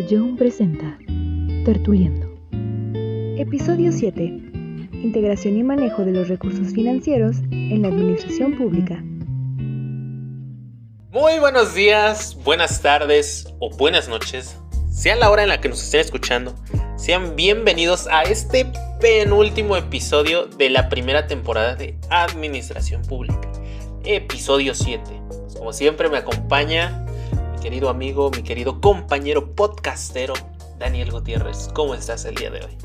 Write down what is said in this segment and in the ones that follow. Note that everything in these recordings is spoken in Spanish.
Young presenta Tertuliendo. Episodio 7. Integración y manejo de los recursos financieros en la administración pública. Muy buenos días, buenas tardes o buenas noches, sea la hora en la que nos estén escuchando. Sean bienvenidos a este penúltimo episodio de la primera temporada de Administración Pública. Episodio 7. Como siempre me acompaña querido amigo, mi querido compañero podcastero, Daniel Gutiérrez. ¿Cómo estás el día de hoy?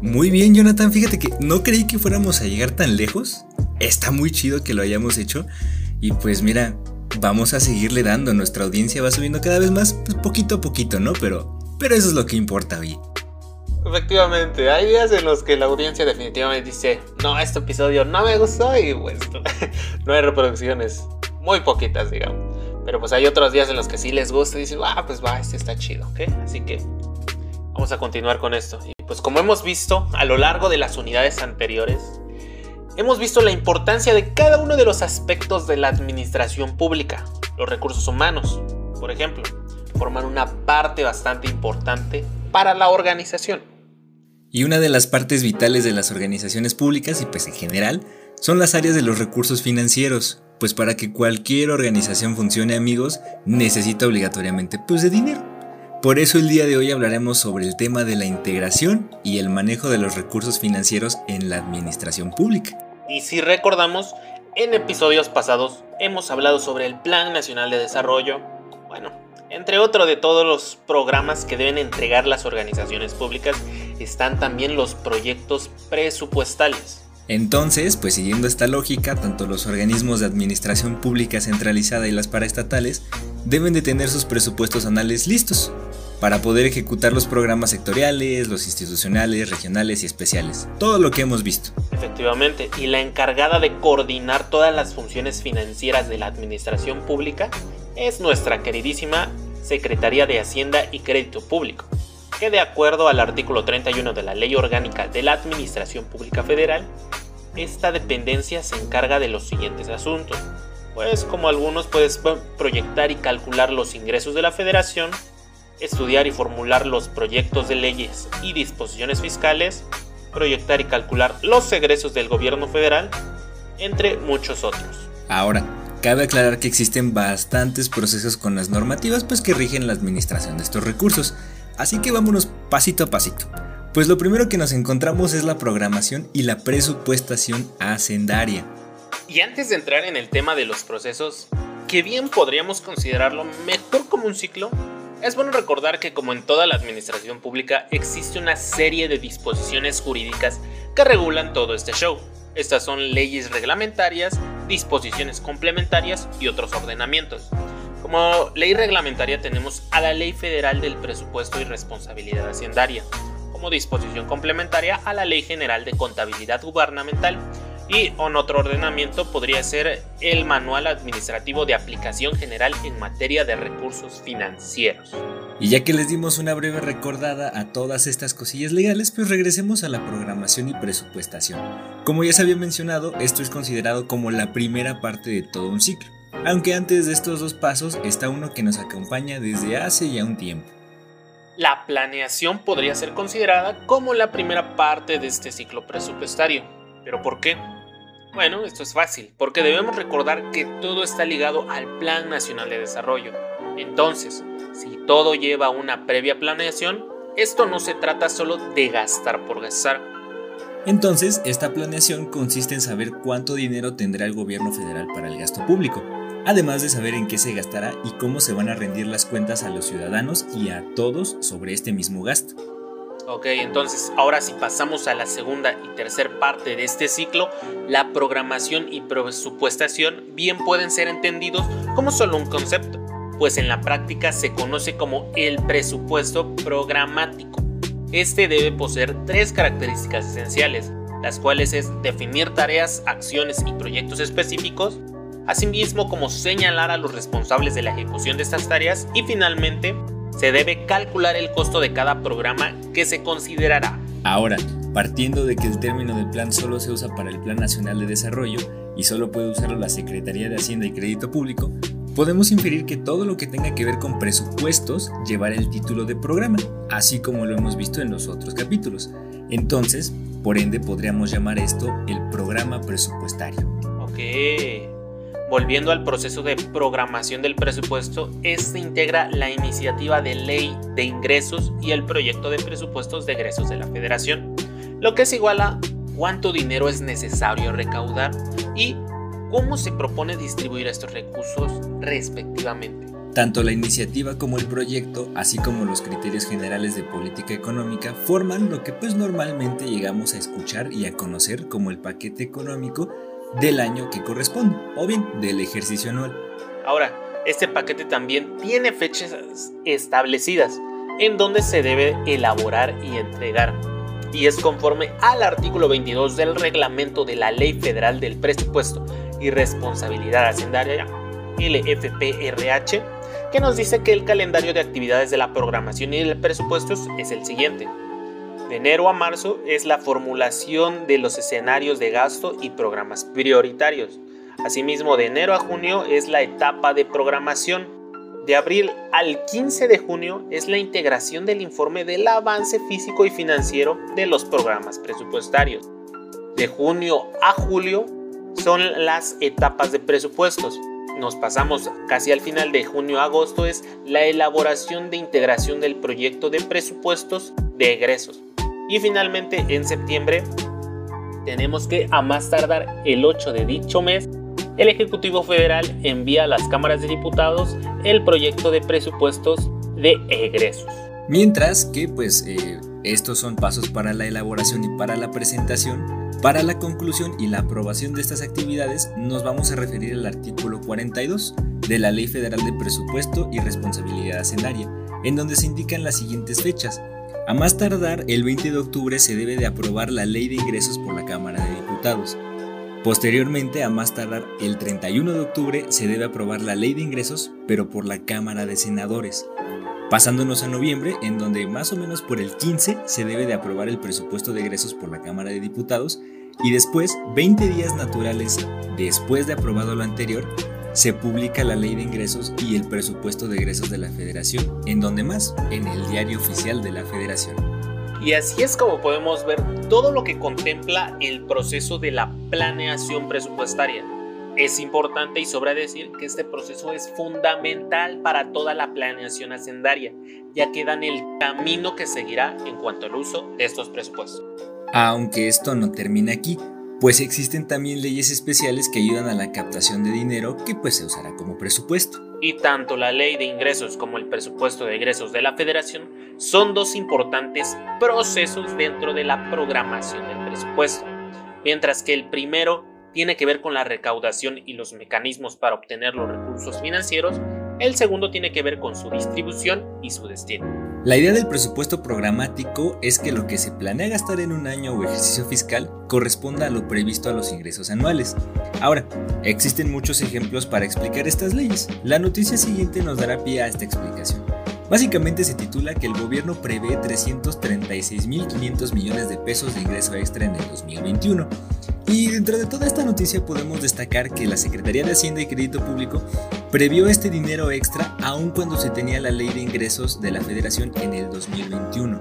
Muy bien, Jonathan. Fíjate que no creí que fuéramos a llegar tan lejos. Está muy chido que lo hayamos hecho. Y pues mira, vamos a seguirle dando. Nuestra audiencia va subiendo cada vez más, pues poquito a poquito, ¿no? Pero, pero eso es lo que importa hoy. Efectivamente, hay días en los que la audiencia definitivamente dice, no, este episodio no me gustó y pues no hay reproducciones. Muy poquitas, digamos. Pero pues hay otros días en los que sí les gusta y dicen, ah, pues va, este está chido, ¿ok? Así que vamos a continuar con esto. Y pues como hemos visto a lo largo de las unidades anteriores, hemos visto la importancia de cada uno de los aspectos de la administración pública. Los recursos humanos, por ejemplo, forman una parte bastante importante para la organización. Y una de las partes vitales de las organizaciones públicas y pues en general son las áreas de los recursos financieros, pues para que cualquier organización funcione amigos, necesita obligatoriamente pues de dinero. Por eso el día de hoy hablaremos sobre el tema de la integración y el manejo de los recursos financieros en la administración pública. Y si recordamos, en episodios pasados hemos hablado sobre el Plan Nacional de Desarrollo, bueno, entre otro de todos los programas que deben entregar las organizaciones públicas, están también los proyectos presupuestales. Entonces, pues siguiendo esta lógica, tanto los organismos de administración pública centralizada y las paraestatales deben de tener sus presupuestos anuales listos para poder ejecutar los programas sectoriales, los institucionales, regionales y especiales. Todo lo que hemos visto. Efectivamente, y la encargada de coordinar todas las funciones financieras de la administración pública es nuestra queridísima Secretaría de Hacienda y Crédito Público, que de acuerdo al artículo 31 de la Ley Orgánica de la Administración Pública Federal, esta dependencia se encarga de los siguientes asuntos. Pues como algunos puedes proyectar y calcular los ingresos de la federación, estudiar y formular los proyectos de leyes y disposiciones fiscales, proyectar y calcular los egresos del gobierno federal, entre muchos otros. Ahora, cabe aclarar que existen bastantes procesos con las normativas pues que rigen la administración de estos recursos, así que vámonos pasito a pasito. Pues lo primero que nos encontramos es la programación y la presupuestación hacendaria. Y antes de entrar en el tema de los procesos, que bien podríamos considerarlo mejor como un ciclo, es bueno recordar que como en toda la administración pública existe una serie de disposiciones jurídicas que regulan todo este show. Estas son leyes reglamentarias, disposiciones complementarias y otros ordenamientos. Como ley reglamentaria tenemos a la Ley Federal del Presupuesto y Responsabilidad Hacendaria, como disposición complementaria a la Ley General de Contabilidad Gubernamental y en otro ordenamiento podría ser el Manual Administrativo de Aplicación General en materia de recursos financieros. Y ya que les dimos una breve recordada a todas estas cosillas legales, pues regresemos a la programación y presupuestación. Como ya se había mencionado, esto es considerado como la primera parte de todo un ciclo. Aunque antes de estos dos pasos está uno que nos acompaña desde hace ya un tiempo la planeación podría ser considerada como la primera parte de este ciclo presupuestario. ¿Pero por qué? Bueno, esto es fácil, porque debemos recordar que todo está ligado al Plan Nacional de Desarrollo. Entonces, si todo lleva una previa planeación, esto no se trata solo de gastar por gastar. Entonces, esta planeación consiste en saber cuánto dinero tendrá el gobierno federal para el gasto público, además de saber en qué se gastará y cómo se van a rendir las cuentas a los ciudadanos y a todos sobre este mismo gasto. Ok, entonces ahora si pasamos a la segunda y tercera parte de este ciclo, la programación y presupuestación bien pueden ser entendidos como solo un concepto, pues en la práctica se conoce como el presupuesto programático. Este debe poseer tres características esenciales, las cuales es definir tareas, acciones y proyectos específicos, asimismo como señalar a los responsables de la ejecución de estas tareas y finalmente se debe calcular el costo de cada programa que se considerará. Ahora, partiendo de que el término del plan solo se usa para el Plan Nacional de Desarrollo y solo puede usarlo la Secretaría de Hacienda y Crédito Público, podemos inferir que todo lo que tenga que ver con presupuestos llevará el título de programa, así como lo hemos visto en los otros capítulos. Entonces, por ende, podríamos llamar esto el programa presupuestario. Ok. Volviendo al proceso de programación del presupuesto, este integra la iniciativa de ley de ingresos y el proyecto de presupuestos de egresos de la federación, lo que es igual a cuánto dinero es necesario recaudar y cómo se propone distribuir estos recursos respectivamente. Tanto la iniciativa como el proyecto, así como los criterios generales de política económica, forman lo que pues normalmente llegamos a escuchar y a conocer como el paquete económico del año que corresponde, o bien del ejercicio anual. Ahora, este paquete también tiene fechas establecidas en donde se debe elaborar y entregar, y es conforme al artículo 22 del reglamento de la Ley Federal del Presupuesto y Responsabilidad Hacendaria, LFPRH, que nos dice que el calendario de actividades de la programación y del presupuesto es el siguiente. Enero a marzo es la formulación de los escenarios de gasto y programas prioritarios. Asimismo, de enero a junio es la etapa de programación. De abril al 15 de junio es la integración del informe del avance físico y financiero de los programas presupuestarios. De junio a julio son las etapas de presupuestos nos pasamos casi al final de junio a agosto es la elaboración de integración del proyecto de presupuestos de egresos. Y finalmente en septiembre tenemos que a más tardar el 8 de dicho mes el Ejecutivo Federal envía a las cámaras de diputados el proyecto de presupuestos de egresos. Mientras que pues eh, estos son pasos para la elaboración y para la presentación para la conclusión y la aprobación de estas actividades nos vamos a referir al artículo 42 de la Ley Federal de Presupuesto y Responsabilidad Hacendaria, en donde se indican las siguientes fechas. A más tardar, el 20 de octubre se debe de aprobar la Ley de Ingresos por la Cámara de Diputados. Posteriormente, a más tardar, el 31 de octubre se debe aprobar la Ley de Ingresos, pero por la Cámara de Senadores. Pasándonos a noviembre, en donde más o menos por el 15 se debe de aprobar el presupuesto de egresos por la Cámara de Diputados y después, 20 días naturales después de aprobado lo anterior, se publica la ley de ingresos y el presupuesto de egresos de la federación, en donde más, en el diario oficial de la federación. Y así es como podemos ver todo lo que contempla el proceso de la planeación presupuestaria. Es importante y sobra decir que este proceso es fundamental para toda la planeación hacendaria, ya que dan el camino que seguirá en cuanto al uso de estos presupuestos. Aunque esto no termina aquí, pues existen también leyes especiales que ayudan a la captación de dinero que pues se usará como presupuesto. Y tanto la ley de ingresos como el presupuesto de egresos de la federación son dos importantes procesos dentro de la programación del presupuesto, mientras que el primero tiene que ver con la recaudación y los mecanismos para obtener los recursos financieros, el segundo tiene que ver con su distribución y su destino. La idea del presupuesto programático es que lo que se planea gastar en un año o ejercicio fiscal corresponda a lo previsto a los ingresos anuales. Ahora, existen muchos ejemplos para explicar estas leyes. La noticia siguiente nos dará pie a esta explicación. Básicamente se titula que el gobierno prevé 336.500 millones de pesos de ingreso extra en el 2021 y dentro de toda esta noticia podemos destacar que la Secretaría de Hacienda y Crédito Público previó este dinero extra aun cuando se tenía la ley de ingresos de la Federación en el 2021.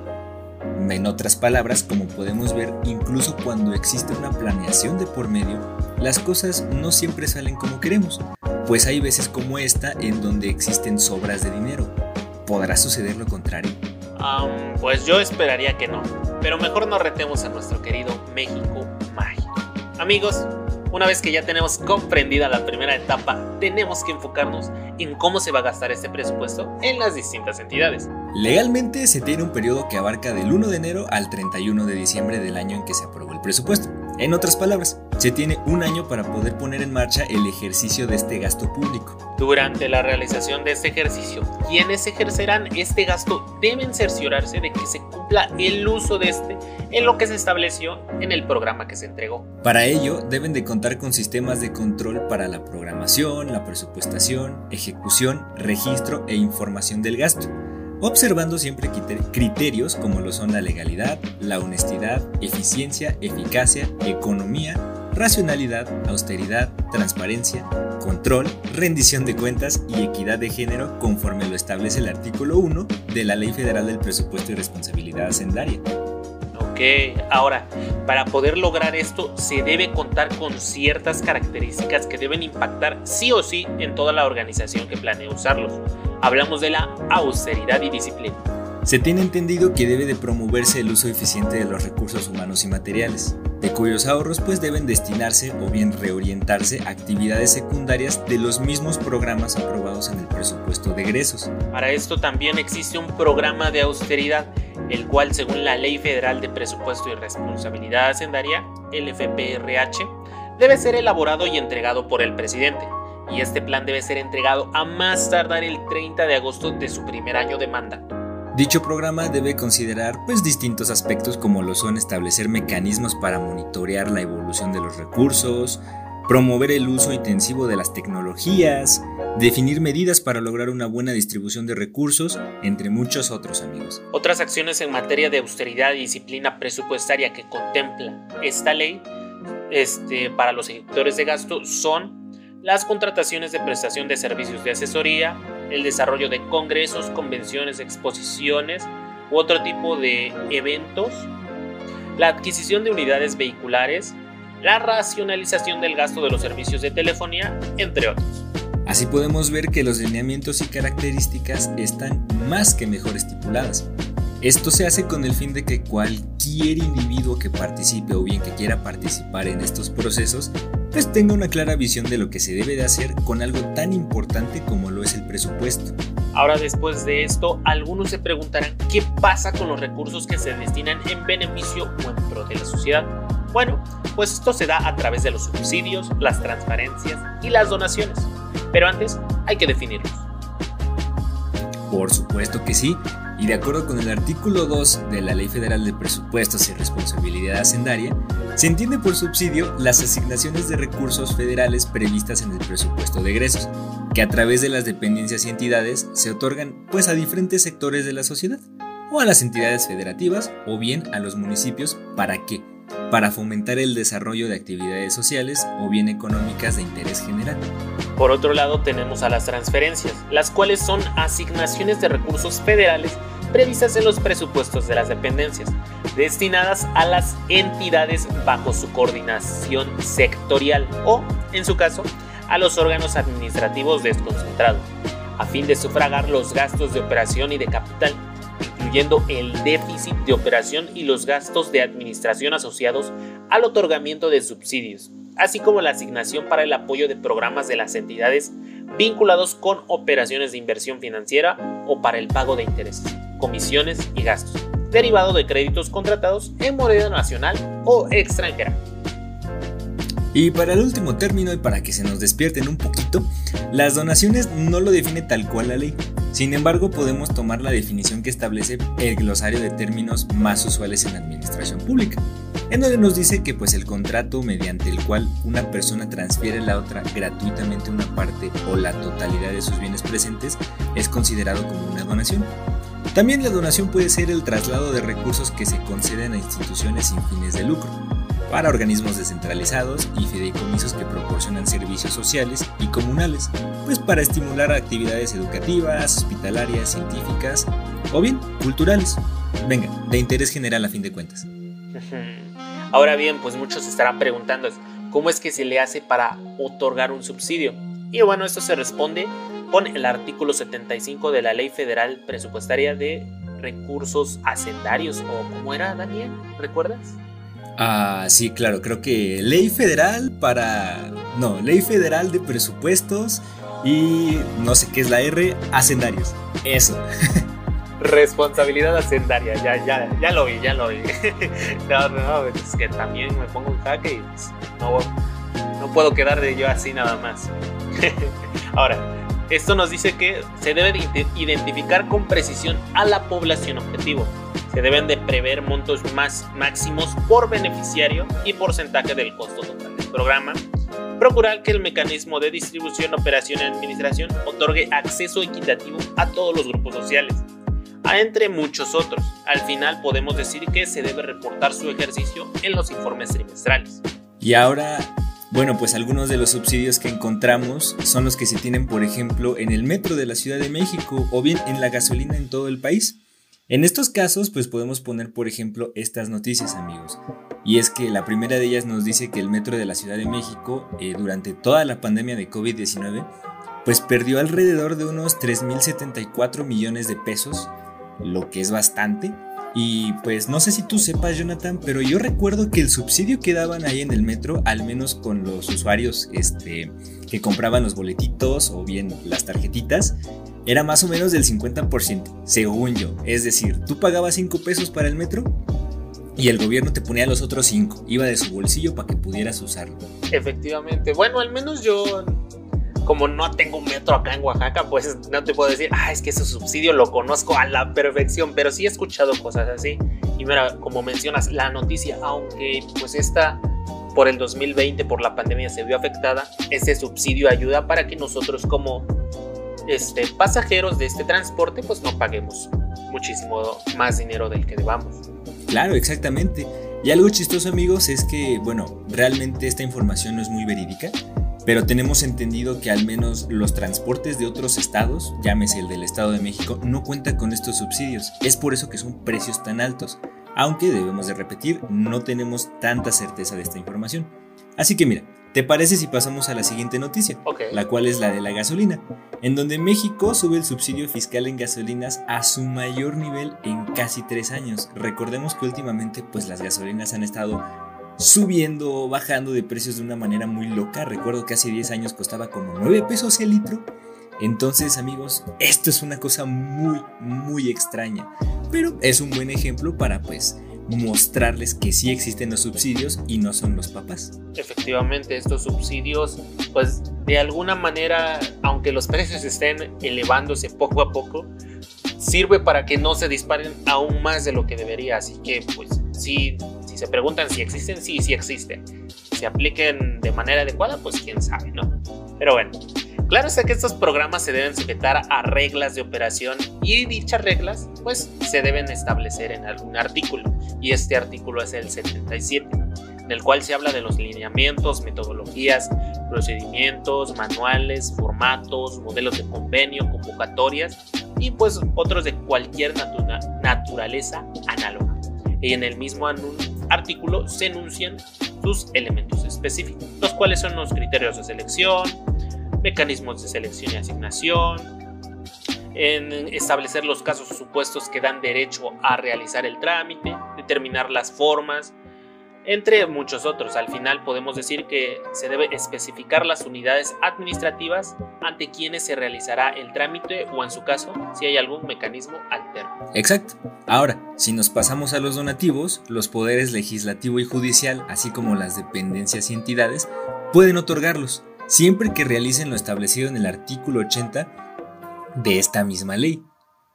En otras palabras, como podemos ver, incluso cuando existe una planeación de por medio, las cosas no siempre salen como queremos, pues hay veces como esta en donde existen sobras de dinero. ¿Podrá suceder lo contrario? pues yo esperaría que no, pero mejor no retemos a nuestro querido México Amigos, una vez que ya tenemos comprendida la primera etapa, tenemos que enfocarnos en cómo se va a gastar este presupuesto en las distintas entidades. Legalmente se tiene un periodo que abarca del 1 de enero al 31 de diciembre del año en que se aprobó el presupuesto. En otras palabras, se tiene un año para poder poner en marcha el ejercicio de este gasto público. Durante la realización de este ejercicio, quienes ejercerán este gasto deben cerciorarse de que se cumpla el uso de este en lo que se estableció en el programa que se entregó. Para ello, deben de contar con sistemas de control para la programación, la presupuestación, ejecución, registro e información del gasto observando siempre criterios como lo son la legalidad, la honestidad, eficiencia, eficacia, economía, racionalidad, austeridad, transparencia, control, rendición de cuentas y equidad de género conforme lo establece el artículo 1 de la Ley Federal del Presupuesto y Responsabilidad Hacendaria. Ok, ahora, para poder lograr esto se debe contar con ciertas características que deben impactar sí o sí en toda la organización que planea usarlos. Hablamos de la austeridad y disciplina. Se tiene entendido que debe de promoverse el uso eficiente de los recursos humanos y materiales, de cuyos ahorros pues deben destinarse o bien reorientarse actividades secundarias de los mismos programas aprobados en el presupuesto de egresos. Para esto también existe un programa de austeridad, el cual según la Ley Federal de Presupuesto y Responsabilidad Hacendaria, el FPRH, debe ser elaborado y entregado por el presidente. Y este plan debe ser entregado a más tardar el 30 de agosto de su primer año de mandato. Dicho programa debe considerar pues distintos aspectos como lo son establecer mecanismos para monitorear la evolución de los recursos, promover el uso intensivo de las tecnologías, definir medidas para lograr una buena distribución de recursos, entre muchos otros amigos. Otras acciones en materia de austeridad y disciplina presupuestaria que contempla esta ley este, para los ejecutores de gasto son las contrataciones de prestación de servicios de asesoría, el desarrollo de congresos, convenciones, exposiciones u otro tipo de eventos, la adquisición de unidades vehiculares, la racionalización del gasto de los servicios de telefonía, entre otros. Así podemos ver que los lineamientos y características están más que mejor estipuladas. Esto se hace con el fin de que cualquier individuo que participe o bien que quiera participar en estos procesos, pues tenga una clara visión de lo que se debe de hacer con algo tan importante como lo es el presupuesto. Ahora después de esto, algunos se preguntarán qué pasa con los recursos que se destinan en beneficio o en pro de la sociedad. Bueno, pues esto se da a través de los subsidios, las transparencias y las donaciones. Pero antes hay que definirlos. Por supuesto que sí, y de acuerdo con el artículo 2 de la Ley Federal de Presupuestos y Responsabilidad Hacendaria, se entiende por subsidio las asignaciones de recursos federales previstas en el presupuesto de egresos, que a través de las dependencias y entidades se otorgan pues a diferentes sectores de la sociedad, o a las entidades federativas, o bien a los municipios, ¿para qué? Para fomentar el desarrollo de actividades sociales o bien económicas de interés general. Por otro lado tenemos a las transferencias, las cuales son asignaciones de recursos federales previstas en los presupuestos de las dependencias, destinadas a las entidades bajo su coordinación sectorial o, en su caso, a los órganos administrativos desconcentrados, a fin de sufragar los gastos de operación y de capital, incluyendo el déficit de operación y los gastos de administración asociados al otorgamiento de subsidios, así como la asignación para el apoyo de programas de las entidades vinculados con operaciones de inversión financiera o para el pago de intereses comisiones y gastos, derivado de créditos contratados en moneda nacional o extranjera. Y para el último término y para que se nos despierten un poquito, las donaciones no lo define tal cual la ley. Sin embargo, podemos tomar la definición que establece el glosario de términos más usuales en la administración pública, en donde nos dice que pues el contrato mediante el cual una persona transfiere a la otra gratuitamente una parte o la totalidad de sus bienes presentes es considerado como una donación. También la donación puede ser el traslado de recursos que se conceden a instituciones sin fines de lucro, para organismos descentralizados y fideicomisos que proporcionan servicios sociales y comunales, pues para estimular actividades educativas, hospitalarias, científicas o bien culturales. Venga, de interés general a fin de cuentas. Ahora bien, pues muchos estarán preguntando, ¿cómo es que se le hace para otorgar un subsidio? Y bueno, esto se responde con el artículo 75 de la Ley Federal Presupuestaria de Recursos Hacendarios, o cómo era, Daniel, ¿recuerdas? Ah, sí, claro, creo que Ley Federal para... No, Ley Federal de Presupuestos y no sé qué es la R, Hacendarios. Eso. Responsabilidad hacendaria, ya, ya, ya lo vi, ya lo vi. no, no, es que también me pongo un jaque y pues, no, no puedo quedar de yo así nada más. Ahora, esto nos dice que se debe identificar con precisión a la población objetivo. Se deben de prever montos más máximos por beneficiario y porcentaje del costo total del programa. Procurar que el mecanismo de distribución, operación y administración otorgue acceso equitativo a todos los grupos sociales, a entre muchos otros. Al final podemos decir que se debe reportar su ejercicio en los informes trimestrales. Y ahora Bueno, pues algunos de los subsidios que encontramos son los que se tienen, por ejemplo, en el metro de la Ciudad de México o bien en la gasolina en todo el país. En estos casos, pues podemos poner, por ejemplo, estas noticias, amigos. Y es que la primera de ellas nos dice que el metro de la Ciudad de México, eh, durante toda la pandemia de COVID-19, pues perdió alrededor de unos 3.074 millones de pesos, lo que es bastante, y pues no sé si tú sepas, Jonathan, pero yo recuerdo que el subsidio que daban ahí en el metro, al menos con los usuarios este, que compraban los boletitos o bien las tarjetitas, era más o menos del 50%, según yo. Es decir, tú pagabas 5 pesos para el metro y el gobierno te ponía los otros 5. Iba de su bolsillo para que pudieras usarlo. Efectivamente. Bueno, al menos yo como no tengo un metro acá en Oaxaca, pues no te puedo decir, ah, es que ese subsidio lo conozco a la perfección, pero sí he escuchado cosas así. Y mira, como mencionas, la noticia, aunque pues esta por el 2020, por la pandemia, se vio afectada, ese subsidio ayuda para que nosotros como este, pasajeros de este transporte, pues no paguemos muchísimo más dinero del que debamos. Claro, exactamente. Y algo chistoso amigos es que, bueno, realmente esta información no es muy verídica, pero tenemos entendido que al menos los transportes de otros estados, llámese el del Estado de México, no cuentan con estos subsidios. Es por eso que son precios tan altos. Aunque debemos de repetir, no tenemos tanta certeza de esta información. Así que mira, ¿te parece si pasamos a la siguiente noticia? La cual es la de la gasolina, en donde México sube el subsidio fiscal en gasolinas a su mayor nivel en casi tres años. Recordemos que últimamente pues las gasolinas han estado subiendo o bajando de precios de una manera muy loca. Recuerdo que hace 10 años costaba como 9 pesos el litro. Entonces amigos, esto es una cosa muy, muy extraña. Pero es un buen ejemplo para pues mostrarles que sí existen los subsidios y no son los papás. Efectivamente, estos subsidios, pues de alguna manera, aunque los precios estén elevándose poco a poco, sirve para que no se disparen aún más de lo que debería. Así que, pues, sí, se preguntan si existen, sí, sí existen. Si apliquen de manera adecuada, pues quién sabe, ¿no? Pero bueno, claro está que estos programas se deben sujetar a reglas de operación y dichas reglas, pues, se deben establecer en algún artículo. Y este artículo es el 77, en el cual se habla de los lineamientos, metodologías, procedimientos, manuales, formatos, modelos de convenio, convocatorias y pues otros de cualquier naturaleza análoga. Y en el mismo artículo se enuncian sus elementos específicos, los cuales son los criterios de selección, mecanismos de selección y asignación, en establecer los casos supuestos que dan derecho a realizar el trámite, determinar las formas, entre muchos otros. Al final podemos decir que se debe especificar las unidades administrativas ante quienes se realizará el trámite o en su caso si hay algún mecanismo alterno. Exacto. Ahora, si nos pasamos a los donativos, los poderes legislativo y judicial, así como las dependencias y entidades, pueden otorgarlos, siempre que realicen lo establecido en el artículo 80 de esta misma ley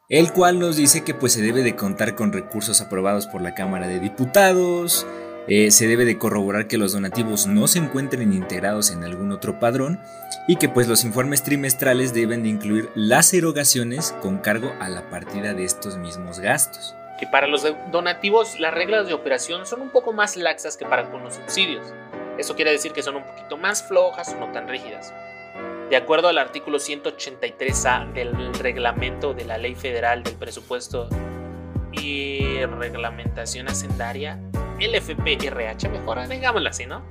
el cual nos dice que pues se debe de contar con recursos aprobados por la Cámara de Diputados, eh, se debe de corroborar que los donativos no se encuentren integrados en algún otro padrón y que pues los informes trimestrales deben de incluir las erogaciones con cargo a la partida de estos mismos gastos. Que para los donativos las reglas de operación son un poco más laxas que para con los subsidios. Eso quiere decir que son un poquito más flojas o no tan rígidas. De acuerdo al artículo 183A del reglamento de la Ley Federal del Presupuesto y Reglamentación Hacendaria, el FPRH, mejor digámoslo así, ¿no?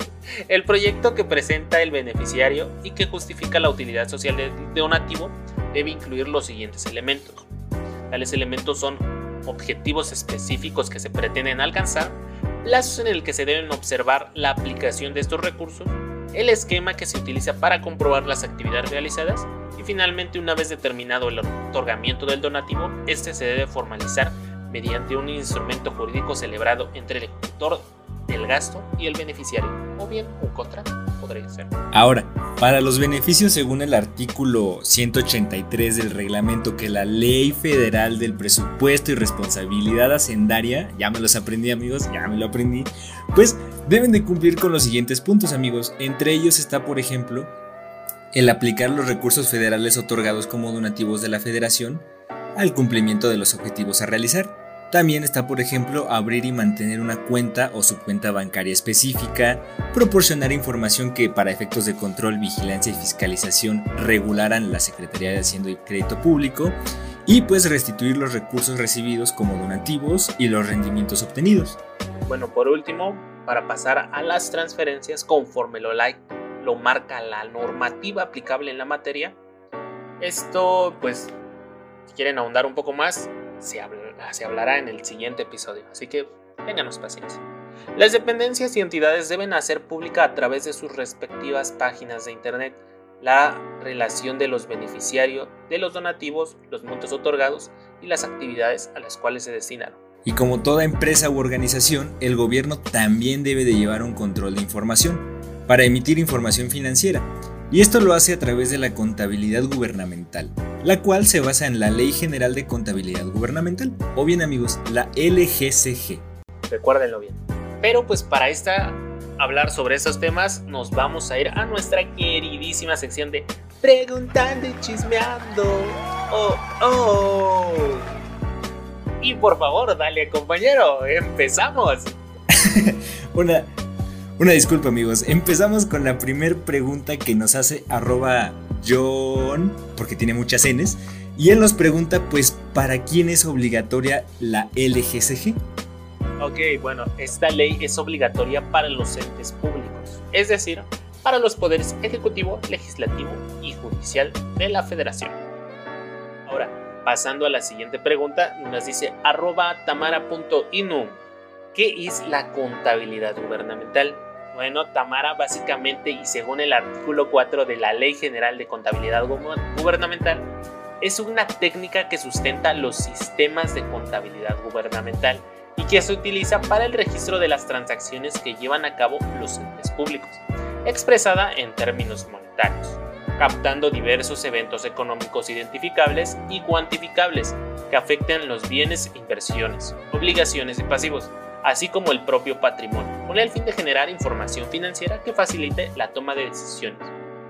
El proyecto que presenta el beneficiario y que justifica la utilidad social del donativo debe incluir los siguientes elementos. Tales elementos son objetivos específicos que se pretenden alcanzar, plazos en el que se deben observar la aplicación de estos recursos, el esquema que se utiliza para comprobar las actividades realizadas y finalmente una vez determinado el otorgamiento del donativo, este se debe formalizar mediante un instrumento jurídico celebrado entre el ejecutor del gasto y el beneficiario, o bien un contrato, podría ser. Ahora, para los beneficios según el artículo 183 del reglamento que la Ley Federal del Presupuesto y Responsabilidad Hacendaria, ya me los aprendí amigos, ya me lo aprendí, pues deben de cumplir con los siguientes puntos amigos. Entre ellos está, por ejemplo, el aplicar los recursos federales otorgados como donativos de la federación al cumplimiento de los objetivos a realizar También está, por ejemplo, abrir y mantener una cuenta o subcuenta bancaria específica, proporcionar información que para efectos de control, vigilancia y fiscalización regularan la Secretaría de Hacienda y Crédito Público, y pues restituir los recursos recibidos como donativos y los rendimientos obtenidos. Bueno, por último, para pasar a las transferencias conforme lo, like, lo marca la normativa aplicable en la materia, esto pues si quieren ahondar un poco más, se, se hablará en el siguiente episodio, así que ténganos paciencia. Las dependencias y entidades deben hacer pública a través de sus respectivas páginas de Internet la relación de los beneficiarios de los donativos, los montos otorgados y las actividades a las cuales se destinaron. Y como toda empresa u organización, el gobierno también debe de llevar un control de información para emitir información financiera. Y esto lo hace a través de la contabilidad gubernamental, la cual se basa en la Ley General de Contabilidad Gubernamental, o bien amigos, la LGCG. Recuérdenlo bien. Pero pues para esta hablar sobre esos temas, nos vamos a ir a nuestra queridísima sección de Preguntando y Chismeando. Oh, oh. Y por favor, dale compañero, empezamos. una, una disculpa amigos, empezamos con la primer pregunta que nos hace John, porque tiene muchas Ns, y él nos pregunta pues, ¿para quién es obligatoria la LGCG? Ok, bueno, esta ley es obligatoria para los entes públicos, es decir, para los poderes ejecutivo, legislativo y judicial de la federación. Ahora, pasando a la siguiente pregunta, nos dice arroba tamara.inu. ¿Qué es la contabilidad gubernamental? Bueno, Tamara básicamente y según el artículo 4 de la Ley General de Contabilidad Gubernamental, es una técnica que sustenta los sistemas de contabilidad gubernamental y que se utiliza para el registro de las transacciones que llevan a cabo los entes públicos, expresada en términos monetarios, captando diversos eventos económicos identificables y cuantificables que afecten los bienes, inversiones, obligaciones y pasivos, así como el propio patrimonio, con el fin de generar información financiera que facilite la toma de decisiones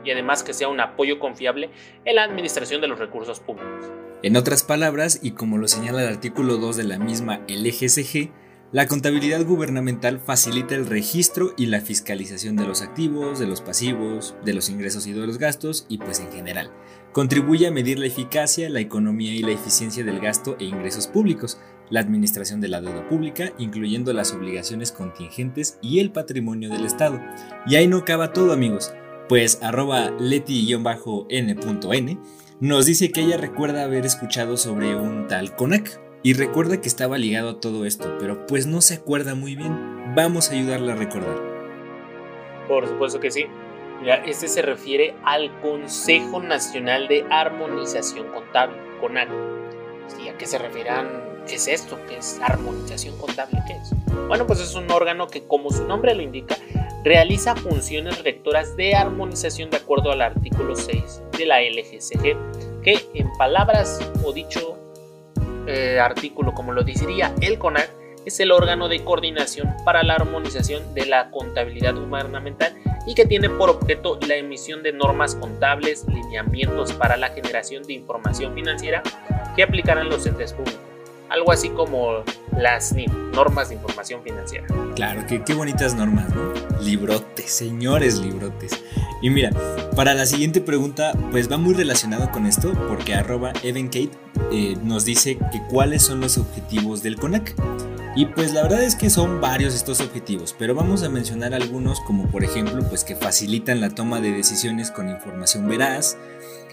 y además que sea un apoyo confiable en la administración de los recursos públicos. En otras palabras, y como lo señala el artículo 2 de la misma LGCG, la contabilidad gubernamental facilita el registro y la fiscalización de los activos, de los pasivos, de los ingresos y de los gastos y pues en general. Contribuye a medir la eficacia, la economía y la eficiencia del gasto e ingresos públicos, la administración de la deuda pública, incluyendo las obligaciones contingentes y el patrimonio del Estado. Y ahí no acaba todo amigos, pues arroba leti-n.n nos dice que ella recuerda haber escuchado sobre un tal CONAC y recuerda que estaba ligado a todo esto, pero pues no se acuerda muy bien. Vamos a ayudarla a recordar. Por supuesto que sí. Mira, este se refiere al Consejo Nacional de Armonización Contable, CONAC. ¿Y a qué se refieren? ¿Qué es esto? ¿Qué es armonización contable? ¿Qué es? Bueno, pues es un órgano que, como su nombre lo indica, realiza funciones rectoras de armonización de acuerdo al artículo 6 de la LGCG, que en palabras o dicho eh, artículo, como lo diría el CONAC, es el órgano de coordinación para la armonización de la contabilidad gubernamental y que tiene por objeto la emisión de normas contables, lineamientos para la generación de información financiera que aplicarán los entes públicos algo así como las normas de información financiera. Claro, qué, qué bonitas normas, ¿no? Librotes, señores librotes. Y mira, para la siguiente pregunta, pues va muy relacionado con esto, porque arroba Evenkate eh, nos dice que cuáles son los objetivos del CONAC. Y pues la verdad es que son varios estos objetivos, pero vamos a mencionar algunos como por ejemplo pues que facilitan la toma de decisiones con información veraz,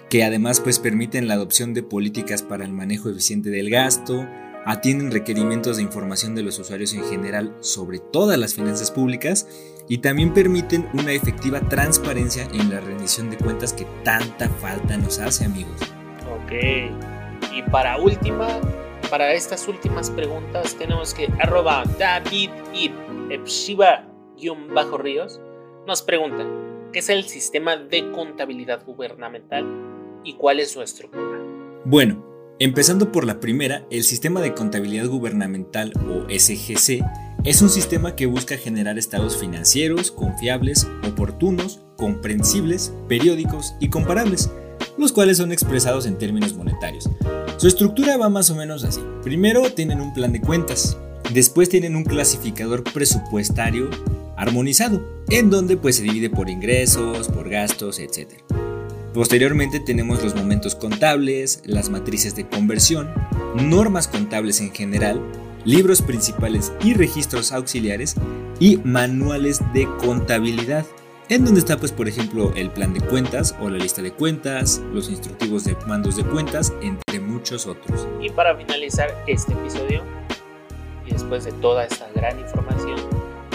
que además pues permiten la adopción de políticas para el manejo eficiente del gasto, atienden requerimientos de información de los usuarios en general sobre todas las finanzas públicas y también permiten una efectiva transparencia en la rendición de cuentas que tanta falta nos hace amigos. Ok, y para última, para estas últimas preguntas tenemos que arroba David bajo ríos nos pregunta ¿qué es el sistema de contabilidad gubernamental y cuál es su estructura? Bueno, Empezando por la primera, el Sistema de Contabilidad Gubernamental o SGC es un sistema que busca generar estados financieros confiables, oportunos, comprensibles, periódicos y comparables, los cuales son expresados en términos monetarios. Su estructura va más o menos así. Primero tienen un plan de cuentas, después tienen un clasificador presupuestario armonizado, en donde pues se divide por ingresos, por gastos, etc. Posteriormente tenemos los momentos contables, las matrices de conversión, normas contables en general, libros principales y registros auxiliares y manuales de contabilidad, en donde está pues por ejemplo el plan de cuentas o la lista de cuentas, los instructivos de mandos de cuentas, entre muchos otros. Y para finalizar este episodio, y después de toda esta gran información,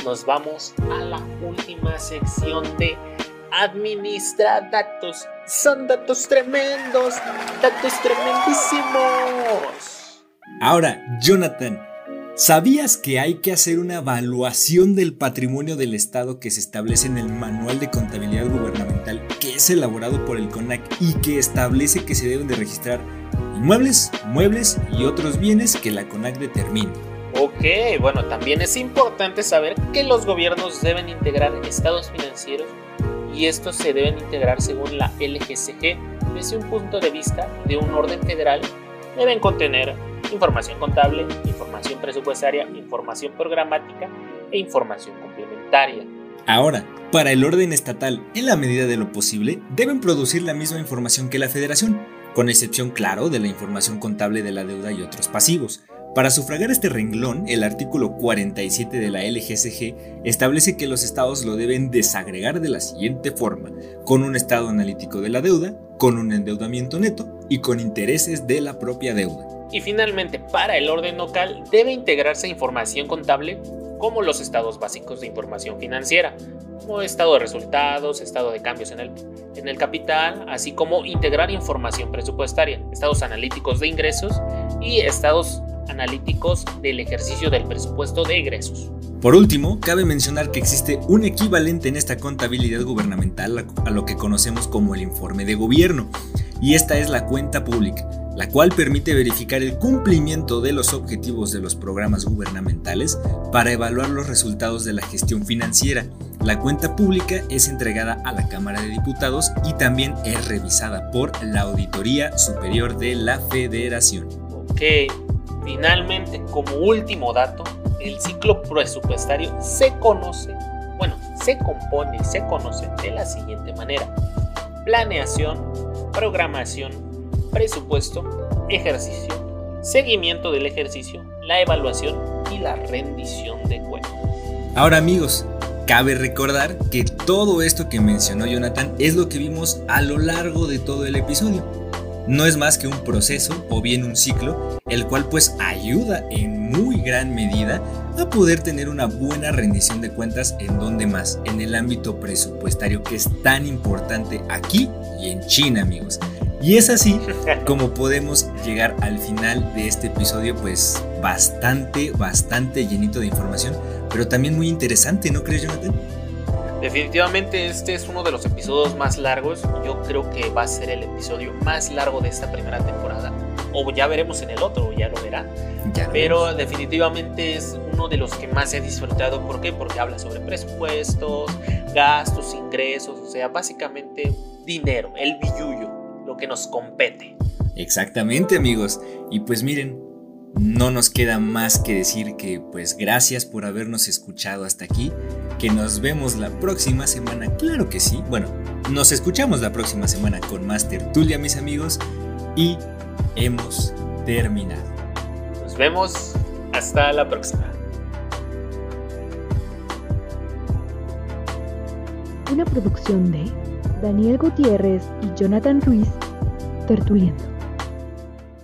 nos vamos a la última sección de administra datos. Son datos tremendos, datos tremendísimos. Ahora, Jonathan, ¿sabías que hay que hacer una evaluación del patrimonio del Estado que se establece en el Manual de Contabilidad Gubernamental que es elaborado por el CONAC y que establece que se deben de registrar inmuebles, muebles y otros bienes que la CONAC determine? Ok, bueno, también es importante saber que los gobiernos deben integrar estados financieros y estos se deben integrar según la LGCG desde un punto de vista de un orden federal. Deben contener información contable, información presupuestaria, información programática e información complementaria. Ahora, para el orden estatal, en la medida de lo posible, deben producir la misma información que la federación, con excepción, claro, de la información contable de la deuda y otros pasivos. Para sufragar este renglón, el artículo 47 de la LGCG establece que los estados lo deben desagregar de la siguiente forma, con un estado analítico de la deuda, con un endeudamiento neto y con intereses de la propia deuda. Y finalmente, para el orden local debe integrarse información contable como los estados básicos de información financiera, como estado de resultados, estado de cambios en el, en el capital, así como integrar información presupuestaria, estados analíticos de ingresos y estados analíticos del ejercicio del presupuesto de egresos. Por último, cabe mencionar que existe un equivalente en esta contabilidad gubernamental a lo que conocemos como el informe de gobierno, y esta es la cuenta pública, la cual permite verificar el cumplimiento de los objetivos de los programas gubernamentales para evaluar los resultados de la gestión financiera. La cuenta pública es entregada a la Cámara de Diputados y también es revisada por la Auditoría Superior de la Federación. Ok, Finalmente, como último dato, el ciclo presupuestario se conoce, bueno, se compone se conoce de la siguiente manera. Planeación, programación, presupuesto, ejercicio, seguimiento del ejercicio, la evaluación y la rendición de cuentas. Ahora amigos, cabe recordar que todo esto que mencionó Jonathan es lo que vimos a lo largo de todo el episodio no es más que un proceso o bien un ciclo, el cual pues ayuda en muy gran medida a poder tener una buena rendición de cuentas en donde más, en el ámbito presupuestario que es tan importante aquí y en China amigos. Y es así como podemos llegar al final de este episodio pues bastante, bastante llenito de información, pero también muy interesante, ¿no crees Jonathan? Definitivamente este es uno de los episodios más largos. Yo creo que va a ser el episodio más largo de esta primera temporada. O ya veremos en el otro, ya lo verán. Pero definitivamente es uno de los que más he disfrutado. ¿Por qué? Porque habla sobre presupuestos, gastos, ingresos, o sea, básicamente dinero, el billuyo, lo que nos compete. Exactamente amigos. Y pues miren, no nos queda más que decir que pues gracias por habernos escuchado hasta aquí, que nos vemos la próxima semana, claro que sí, bueno, nos escuchamos la próxima semana con más tertulia mis amigos y hemos terminado. Nos vemos, hasta la próxima. Una producción de Daniel Gutiérrez y Jonathan Ruiz, Tertuliendo.